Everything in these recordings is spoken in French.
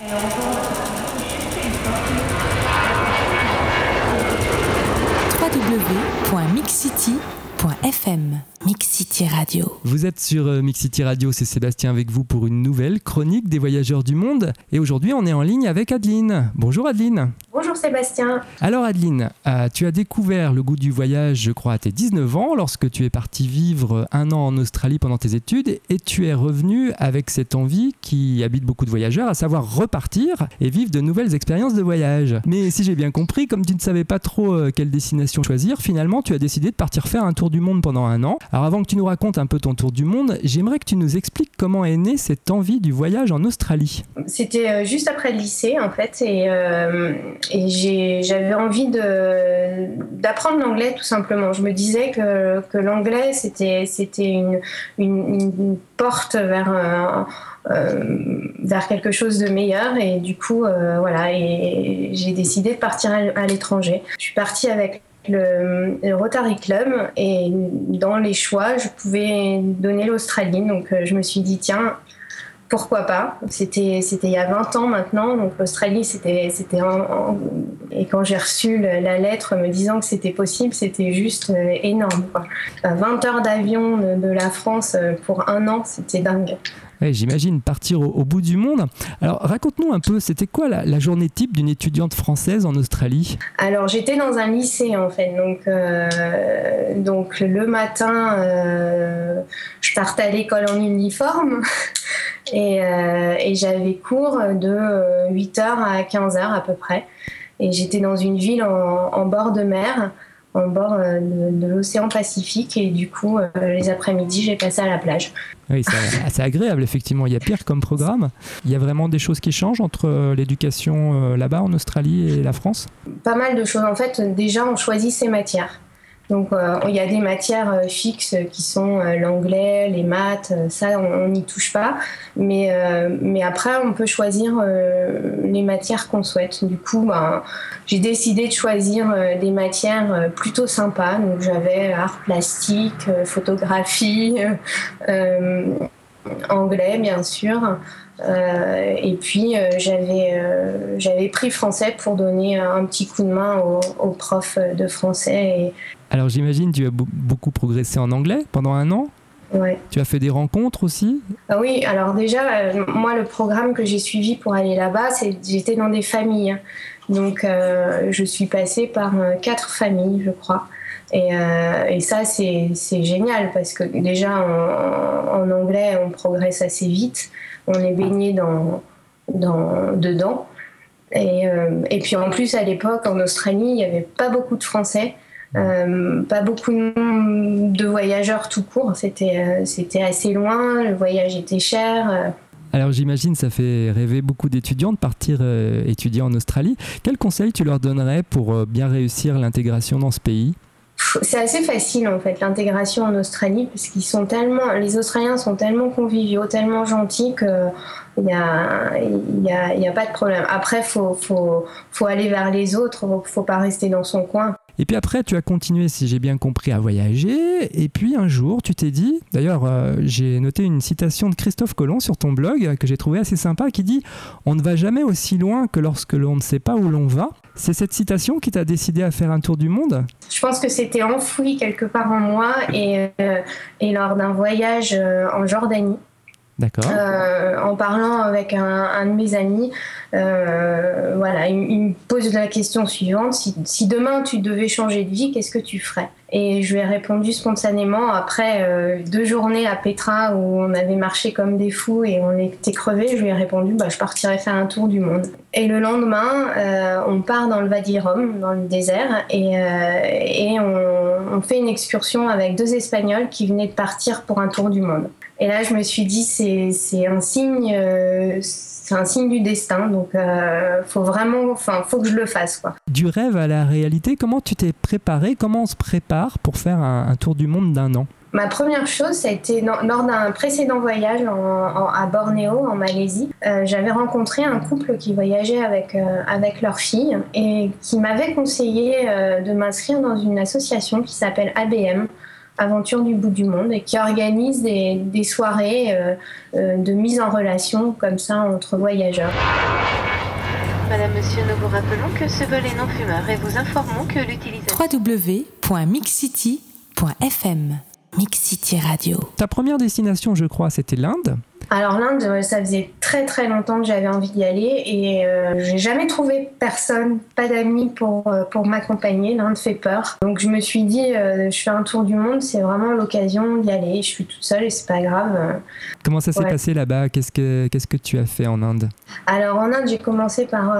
www.mixcity.fm Mix City Radio. Vous êtes sur euh, Mix City Radio, c'est Sébastien avec vous pour une nouvelle chronique des voyageurs du monde. Et aujourd'hui, on est en ligne avec Adeline. Bonjour Adeline. Bonjour Sébastien. Alors Adeline, euh, tu as découvert le goût du voyage, je crois, à tes 19 ans, lorsque tu es partie vivre un an en Australie pendant tes études, et tu es revenu avec cette envie qui habite beaucoup de voyageurs, à savoir repartir et vivre de nouvelles expériences de voyage. Mais si j'ai bien compris, comme tu ne savais pas trop euh, quelle destination choisir, finalement tu as décidé de partir faire un tour du monde pendant un an. Alors avant que tu nous racontes un peu ton tour du monde, j'aimerais que tu nous expliques comment est née cette envie du voyage en Australie. C'était euh, juste après le lycée en fait et, et j'avais envie d'apprendre l'anglais tout simplement. Je me disais que, l'anglais c'était une, porte vers... Euh, quelque chose de meilleur et du coup voilà et j'ai décidé de partir à l'étranger. Je suis partie avec le, Rotary Club et dans les choix, je pouvais donner l'Australie. Donc euh, je me suis dit, tiens, pourquoi pas C'était c'était il y a 20 ans maintenant, donc l'Australie c'était c'était et quand j'ai reçu la lettre me disant que c'était possible, c'était juste euh, énorme. 20 heures d'avion de, la France euh, pour un an, c'était dingue. J'imagine partir au, bout du monde. Alors raconte-nous un peu, c'était quoi la, journée type d'une étudiante française en Australie? Alors j'étais dans un lycée en fait, donc, euh, donc le matin euh, je partais à l'école en uniforme et, euh, et j'avais cours de 8h à 15h à peu près. Et j'étais dans une ville en, en bord de mer en bord de, l'océan Pacifique et du coup les après-midi j'ai passé à la plage. Oui, c'est agréable, effectivement. Il y a pire comme programme. Il y a vraiment des choses qui changent entre euh, l'éducation euh, là-bas en Australie et la France? Pas mal de choses. En fait, déjà, on choisit ses matières. Donc euh, il y a des matières euh, fixes qui sont euh, l'anglais, les maths, ça on n'y touche pas. Mais, mais après on peut choisir les matières qu'on souhaite. Du coup ben, j'ai décidé de choisir des matières plutôt sympas. Donc j'avais art plastique, photographie, anglais bien sûr. et puis j'avais pris français pour donner un petit coup de main aux, profs de français alors j'imagine tu as beaucoup progressé en anglais pendant un an Ouais. Tu as fait des rencontres aussi? Ah Oui, alors déjà, euh, moi, le programme que j'ai suivi pour aller là-bas, c'est j'étais dans des familles. Donc, euh, je suis passée par euh, quatre familles, je crois. Et, et ça, c'est génial parce que déjà, en, en, anglais, on progresse assez vite. On est baigné dans, dans, dedans. Et, et puis en plus, à l'époque, en Australie, il n'y avait pas beaucoup de Français. Euh, pas beaucoup de voyageurs tout court. C'était, euh, c'était assez loin, le voyage était cher. Euh. Alors j'imagine ça fait rêver beaucoup d'étudiants de partir étudier en Australie. Quel conseil tu leur donnerais pour bien réussir l'intégration dans ce pays? C'est assez facile en fait l'intégration en Australie parce qu'ils sont tellement, les Australiens sont tellement conviviaux, tellement gentils que il n'y a, y a, y a, pas de problème. Après, faut, faut, faut aller vers les autres, faut pas rester dans son coin. Et puis après, tu as continué, si j'ai bien compris, à voyager. Et puis un jour, tu t'es dit, d'ailleurs, euh, j'ai noté une citation de Christophe Colomb sur ton blog que j'ai trouvé assez sympa, qui dit On ne va jamais aussi loin que lorsque l'on ne sait pas où l'on va. C'est cette citation qui t'a décidé à faire un tour du monde? Je pense que c'était enfoui quelque part en moi et, euh, lors d'un voyage euh, en Jordanie. Euh, en parlant avec un, de mes amis, euh, voilà, il, me pose la question suivante si, demain tu devais changer de vie, qu'est-ce que tu ferais? Et je lui ai répondu spontanément après euh, deux journées à Petra où on avait marché comme des fous et on était crevés. Je lui ai répondu bah, je partirais faire un tour du monde. Et le lendemain, on part dans le Wadi Rum, dans le désert, et, on fait une excursion avec deux Espagnols qui venaient de partir pour un tour du monde. Et là, je me suis dit, c'est un signe, euh, c'est un signe du destin. Donc, euh, faut vraiment, enfin, faut que je le fasse, quoi. Du rêve à la réalité, comment tu t'es préparé? Comment on se prépare pour faire un, tour du monde d'un an? Ma première chose, ça a été lors d'un précédent voyage à Bornéo, en Malaisie. Euh, j'avais rencontré un couple qui voyageait avec, avec leur fille et qui m'avait conseillé de m'inscrire dans une association qui s'appelle ABM, Aventure du bout du monde et qui organise des, des soirées de mise en relation comme ça entre voyageurs. Madame, Monsieur, nous vous rappelons que ce vol est non fumeur et vous informons que l'utilisation... www.mixcity.fm Mixcity Radio. Ta première destination, je crois, c'était l'Inde alors l'Inde, ça faisait très très longtemps que j'avais envie d'y aller et euh, j'ai jamais trouvé personne, pas d'amis pour, euh, pour m'accompagner. L'Inde fait peur. Donc je me suis dit, euh, je fais un tour du monde, c'est vraiment l'occasion d'y aller. Je suis toute seule et c'est pas grave. Comment ça s'est passé là-bas? Qu'est-ce que, qu'est-ce que tu as fait en Inde? Alors en Inde, j'ai commencé par,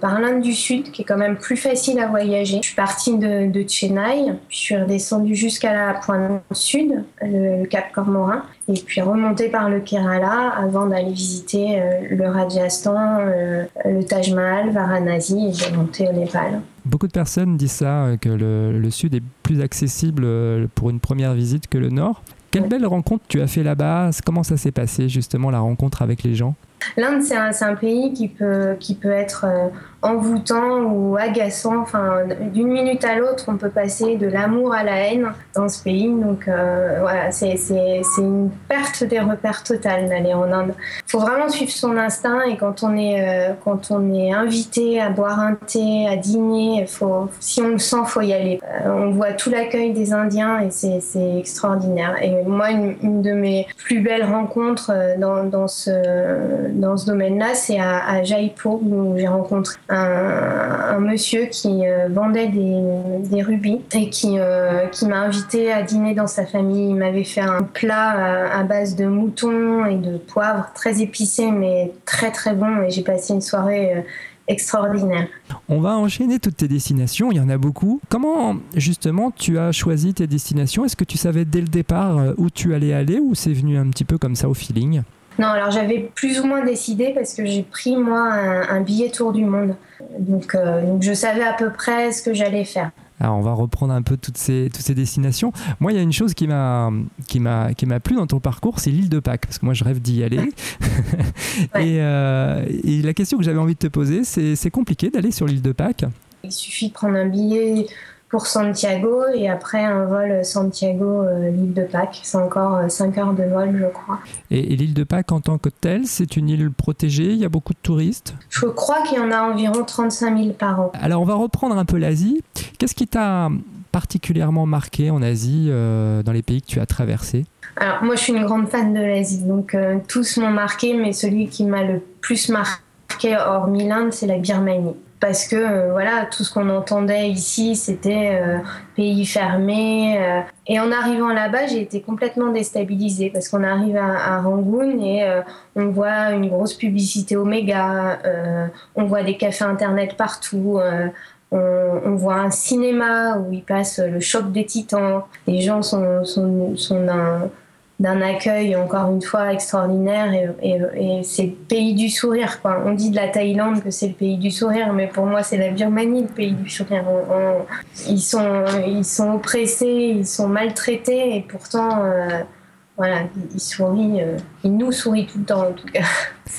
par l'Inde du Sud, qui est quand même plus facile à voyager. Je suis partie de, de Chennai, je suis redescendue jusqu'à la pointe sud, le, le Cap Cormoran et puis remonter par le Kerala avant d'aller visiter euh, le Rajasthan, euh, le Taj Mahal, Varanasi et de monter au Népal. Beaucoup de personnes disent ça, euh, que le, sud est plus accessible pour une première visite que le nord. Quelle belle rencontre tu as fait là-bas? Comment ça s'est passé justement la rencontre avec les gens? L'Inde, c'est un, pays qui peut, qui peut être envoûtant ou agaçant. Enfin, d'une minute à l'autre, on peut passer de l'amour à la haine dans ce pays. Donc euh, voilà, c'est une perte des repères totales d'aller en Inde. Faut vraiment suivre son instinct et quand on est, euh, quand on est invité à boire un thé, à dîner, faut, si on le sent, faut y aller. Euh, on voit tout l'accueil des Indiens et c'est extraordinaire. Et moi, une, de mes plus belles rencontres dans, dans ce, dans ce domaine-là, c'est à, à Jaipur où j'ai rencontré un, monsieur qui euh, vendait des, rubis et qui, euh, qui m'a invité à dîner dans sa famille. Il m'avait fait un plat à, base de mouton et de poivre très épicé mais très très bon et j'ai passé une soirée euh, extraordinaire. On va enchaîner toutes tes destinations, il y en a beaucoup. Comment justement tu as choisi tes destinations? Est-ce que tu savais dès le départ où tu allais aller ou c'est venu un petit peu comme ça au feeling? Non, alors j'avais plus ou moins décidé parce que j'ai pris moi un, billet tour du monde. Donc, euh, donc, je savais à peu près ce que j'allais faire. Alors on va reprendre un peu toutes ces, toutes ces destinations. Moi, il y a une chose qui m'a qui m'a qui m'a plu dans ton parcours, c'est l'île de Pâques, parce que moi je rêve d'y aller. et, euh, et, la question que j'avais envie de te poser, c'est c'est compliqué d'aller sur l'île de Pâques? Il suffit de prendre un billet pour Santiago et après un vol Santiago-l'île euh, de Pâques. C'est encore 5 euh, heures de vol, je crois. Et, l'île de Pâques en tant que telle, c'est une île protégée Il y a beaucoup de touristes? Je crois qu'il y en a environ 35 000 par an. Alors on va reprendre un peu l'Asie. Qu'est-ce qui t'a particulièrement marqué en Asie, euh, dans les pays que tu as traversés? Alors moi je suis une grande fan de l'Asie, donc tous m'ont marqué, mais celui qui m'a le plus marqué hors Milan, c'est la Birmanie parce que euh, voilà tout ce qu'on entendait ici c'était euh, pays fermé euh. et en arrivant là-bas j'ai été complètement déstabilisée parce qu'on arrive à, Rangoon et on voit une grosse publicité Omega on voit des cafés internet partout on, voit un cinéma où il passe le choc des titans les gens sont, sont, sont d'un d'un accueil encore une fois extraordinaire et, et, c'est le pays du sourire quoi. On dit de la Thaïlande que c'est le pays du sourire, mais pour moi c'est la Birmanie le pays du sourire. ils sont ils sont oppressés, ils sont maltraités et pourtant euh, voilà ils sourient, euh, ils nous sourient tout le temps en tout cas.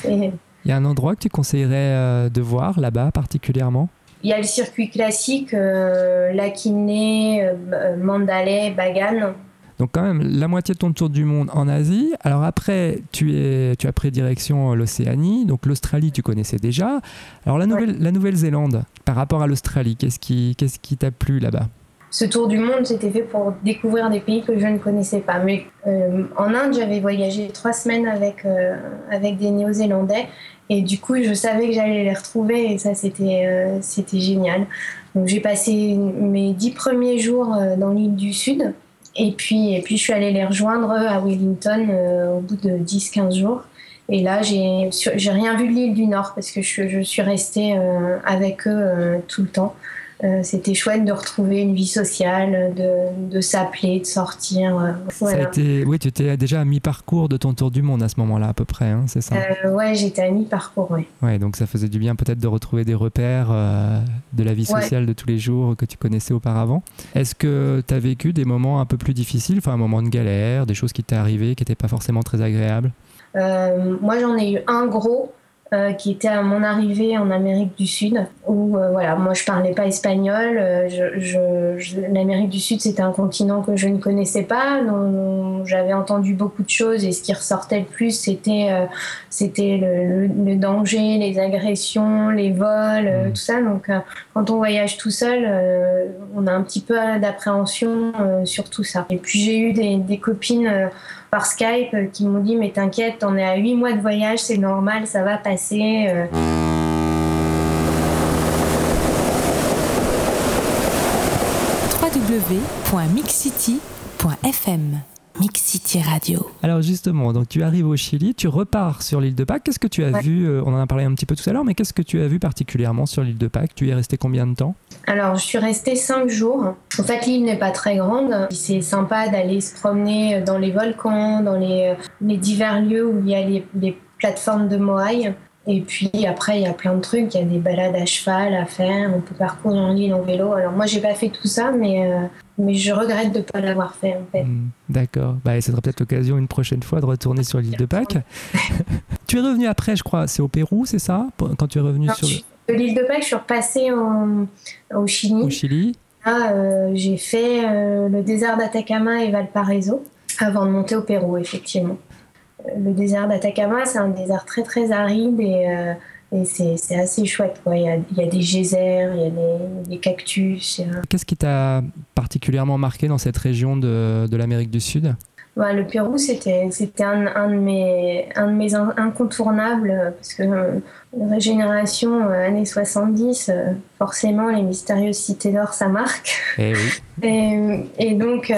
Il y a un endroit que tu conseillerais euh, de voir là-bas particulièrement? Il y a le circuit classique, Lakiné, Mandalay, Bagan donc quand même la moitié de ton tour du monde en Asie. Alors après, tu, es, tu as pris direction l'Océanie, donc l'Australie tu connaissais déjà. Alors la, nouvelle, la Nouvelle-Zélande, par rapport à l'Australie, qu'est-ce qui qu'est-ce qui t'a plu là-bas? Ce tour du monde, c'était fait pour découvrir des pays que je ne connaissais pas. Mais euh, en Inde, j'avais voyagé trois semaines avec, euh, avec des Néo-Zélandais. Et du coup, je savais que j'allais les retrouver. Et ça, c'était euh, c'était génial. Donc, j'ai passé mes dix premiers jours dans l'île du Sud. Et puis, et puis, je suis allée les rejoindre à Wellington euh, au bout de 10-15 jours. Et là, j'ai rien vu de l'île du Nord parce que je, je suis restée euh, avec eux euh, tout le temps. Euh, c'était chouette de retrouver une vie sociale, de, de s'appeler, de sortir. Euh, oui, tu étais déjà à mi-parcours de ton tour du monde à ce moment-là, à peu près, hein, c'est ça? Euh, Ouais, j'étais à mi-parcours, oui. Ouais, donc ça faisait du bien peut-être de retrouver des repères de la vie sociale de tous les jours que tu connaissais auparavant. Est-ce que tu as vécu des moments un peu plus difficiles, enfin un moment de galère, des choses qui t'étaient arrivées qui n'étaient pas forcément très agréables? Moi, j'en ai eu un gros euh, qui était à mon arrivée en Amérique du Sud, où euh, voilà, moi je parlais pas espagnol. L'Amérique du Sud, c'était un continent que je ne connaissais pas, dont j'avais entendu beaucoup de choses, et ce qui ressortait le plus, c'était c'était le, le, danger, les agressions, les vols, mmh. tout ça. Donc quand on voyage tout seul, on a un petit peu d'appréhension sur tout ça. Et puis j'ai eu des, des copines par Skype euh, qui m'ont dit mais t'inquiète, on est à 8 mois de voyage, c'est normal, ça va passer. Euh. www.mixcity.fm Mix City Radio. Alors justement, donc tu arrives au Chili, tu repars sur l'île de Pâques. Qu'est-ce que tu as vu euh, On en a parlé un petit peu tout à l'heure, mais qu'est-ce que tu as vu particulièrement sur l'île de Pâques? Tu y es resté combien de temps? Alors je suis restée cinq jours. En fait, l'île n'est pas très grande. C'est sympa d'aller se promener dans les volcans, dans les, les divers lieux où il y a les, les plateformes de Moai. Et puis après, il y a plein de trucs. Il y a des balades à cheval à faire. On peut parcourir l'île en vélo. Alors moi, j'ai pas fait tout ça, mais, euh, mais je regrette de ne pas l'avoir fait en fait. Hmm, d'accord. Bah, ça sera peut-être l'occasion une prochaine fois de retourner sur l'île de Pâques. tu es revenu après, je crois. C'est au Pérou, c'est ça Quand tu es revenu sur De l'île de Pâques, je suis repassée au Chili. Au Chili. Euh, j'ai fait euh, le désert d'Atacama et Valparaiso avant de monter au Pérou, effectivement le désert d'Atacama, c'est un désert très très aride et, euh, c'est assez chouette. Il, y a, des geysers, il y a des, cactus. Qu'est-ce qui t'a particulièrement marqué dans cette région de l'Amérique du Sud? Le Pérou, c'était un, un, de mes, un de mes incontournables, parce que euh, régénération euh, années 70, forcément, les mystérieuses cités d'or, ça marque. Eh et, et, donc,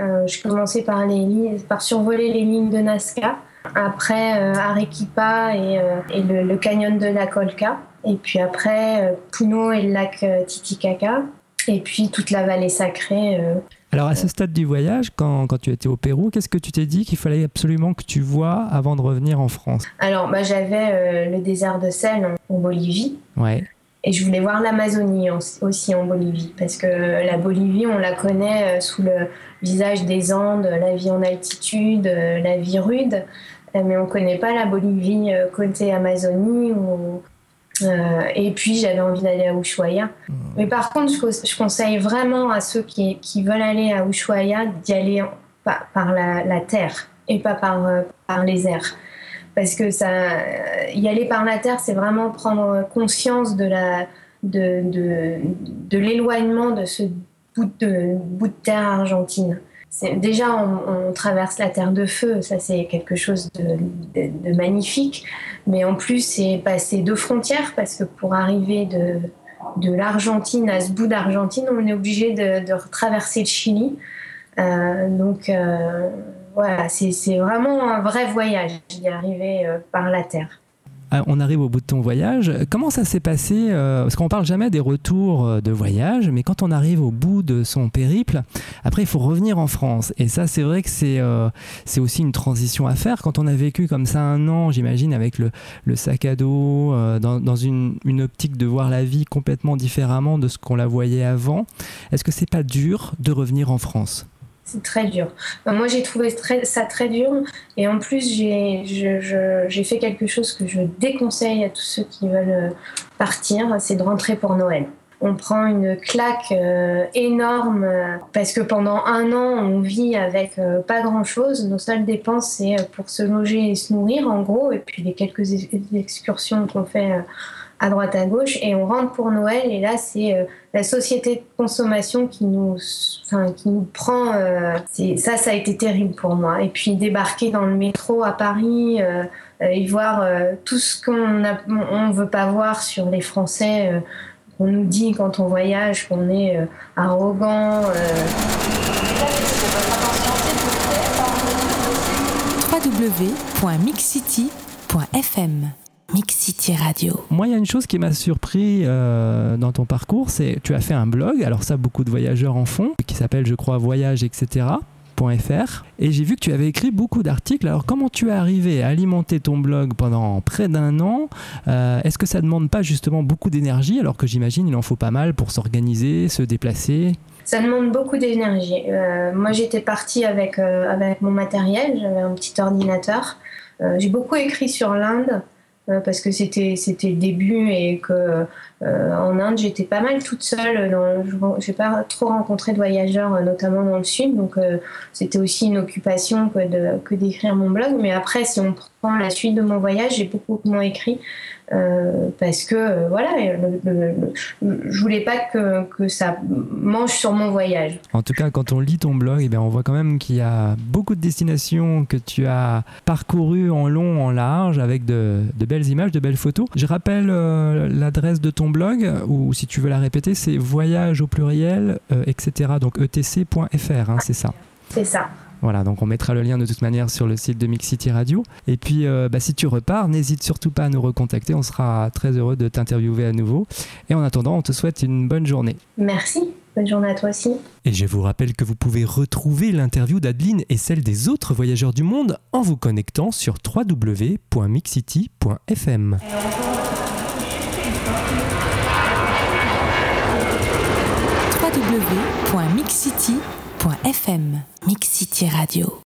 euh, je commençais par, les par survoler les lignes de Nazca, après euh, Arequipa et, euh, et le, canyon de la Colca, et puis après Puno et le lac Titicaca, et puis toute la vallée sacrée. Alors à ce stade du voyage, quand, quand tu étais au Pérou, qu'est-ce que tu t'es dit qu'il fallait absolument que tu vois avant de revenir en France? Alors bah, j'avais le désert de sel en Bolivie. Ouais. Et je voulais voir l'Amazonie aussi en Bolivie, parce que la Bolivie, on la connaît sous le visage des Andes, la vie en altitude, euh, la vie rude, euh, mais on ne connaît pas la Bolivie euh, côté Amazonie. Et puis j'avais envie d'aller à Ushuaia. Mmh. Mais par contre, je, conseille vraiment à ceux qui, veulent aller à Ushuaia d'y aller par, la, terre et pas par, par les airs. Parce que ça, y aller par la terre, c'est vraiment prendre conscience de la, de, de, de l'éloignement de ce bout de, bout de terre argentine. Déjà, on, traverse la terre de feu, ça c'est quelque chose de, magnifique. Mais en plus, c'est passer deux frontières parce que pour arriver de, de l'Argentine à ce bout d'Argentine, on est obligé de, traverser le Chili. Euh, donc euh, voilà, c'est vraiment un vrai voyage d'y arriver euh, par la terre. Ah, on arrive au bout de ton voyage. Comment ça s'est passé euh, Parce qu'on parle jamais des retours euh, de voyage, mais quand on arrive au bout de son périple, après il faut revenir en France. Et ça, c'est vrai que c'est euh, aussi une transition à faire. Quand on a vécu comme ça un an, j'imagine, avec le, sac à dos, dans, dans une, une, optique de voir la vie complètement différemment de ce qu'on la voyait avant, est-ce que c'est pas dur de revenir en France? C'est très dur. moi, j'ai trouvé ça très dur. Et en plus, j'ai fait quelque chose que je déconseille à tous ceux qui veulent euh, partir, c'est de rentrer pour Noël. On prend une claque euh, énorme euh, parce que pendant un an, on vit avec pas grand-chose. Nos seules dépenses, c'est pour se loger et se nourrir, en gros, et puis les quelques excursions qu'on fait à droite à gauche et on rentre pour Noël et là c'est euh, la société de consommation qui nous enfin, qui nous prend euh, ça ça a été terrible pour moi. Et puis débarquer dans le métro à Paris euh, et voir tout ce qu'on a, on veut pas voir sur les Français on nous dit quand on voyage qu'on est arrogant www.mixcity.fm Mix City Radio. Moi, il y a une chose qui m'a surpris euh, dans ton parcours, c'est tu as fait un blog, alors ça beaucoup de voyageurs en font, qui s'appelle je crois voyage etc. .fr, et j'ai vu que tu avais écrit beaucoup d'articles. Alors comment tu es arrivé à alimenter ton blog pendant près d'un an? Euh, Est-ce que ça ne demande pas justement beaucoup d'énergie alors que j'imagine il en faut pas mal pour s'organiser, se déplacer? Ça demande beaucoup d'énergie. Euh, moi, j'étais partie avec, avec mon matériel, j'avais un petit ordinateur. j'ai beaucoup écrit sur l'Inde, parce que c'était c'était le début et que en Inde j'étais pas mal toute seule. Dans, j'ai pas trop rencontré de voyageurs, notamment dans le sud, donc c'était aussi une occupation que d'écrire mon blog. Mais après, si on prend la suite de mon voyage, j'ai beaucoup moins écrit euh, parce que euh, voilà, je voulais pas que, ça mange sur mon voyage. En tout cas, quand on lit ton blog, eh bien, on voit quand même qu'il y a beaucoup de destinations que tu as parcourues en long, en large, avec de, belles images, de belles photos. Je rappelle euh, l'adresse de ton blog, ou si tu veux la répéter, c'est voyage au pluriel, etc. Donc etc.fr, hein, c'est ça. C'est ça. Voilà, donc on mettra le lien de toute manière sur le site de Mix City Radio. Et puis, euh, bah, si tu repars, n'hésite surtout pas à nous recontacter. On sera très heureux de t'interviewer à nouveau. Et en attendant, on te souhaite une bonne journée. Merci. Bonne journée à toi aussi. Et je vous rappelle que vous pouvez retrouver l'interview d'Adeline et celle des autres voyageurs du monde en vous connectant sur www.mixcity.fm. www.mixcity.fm Mix City Radio.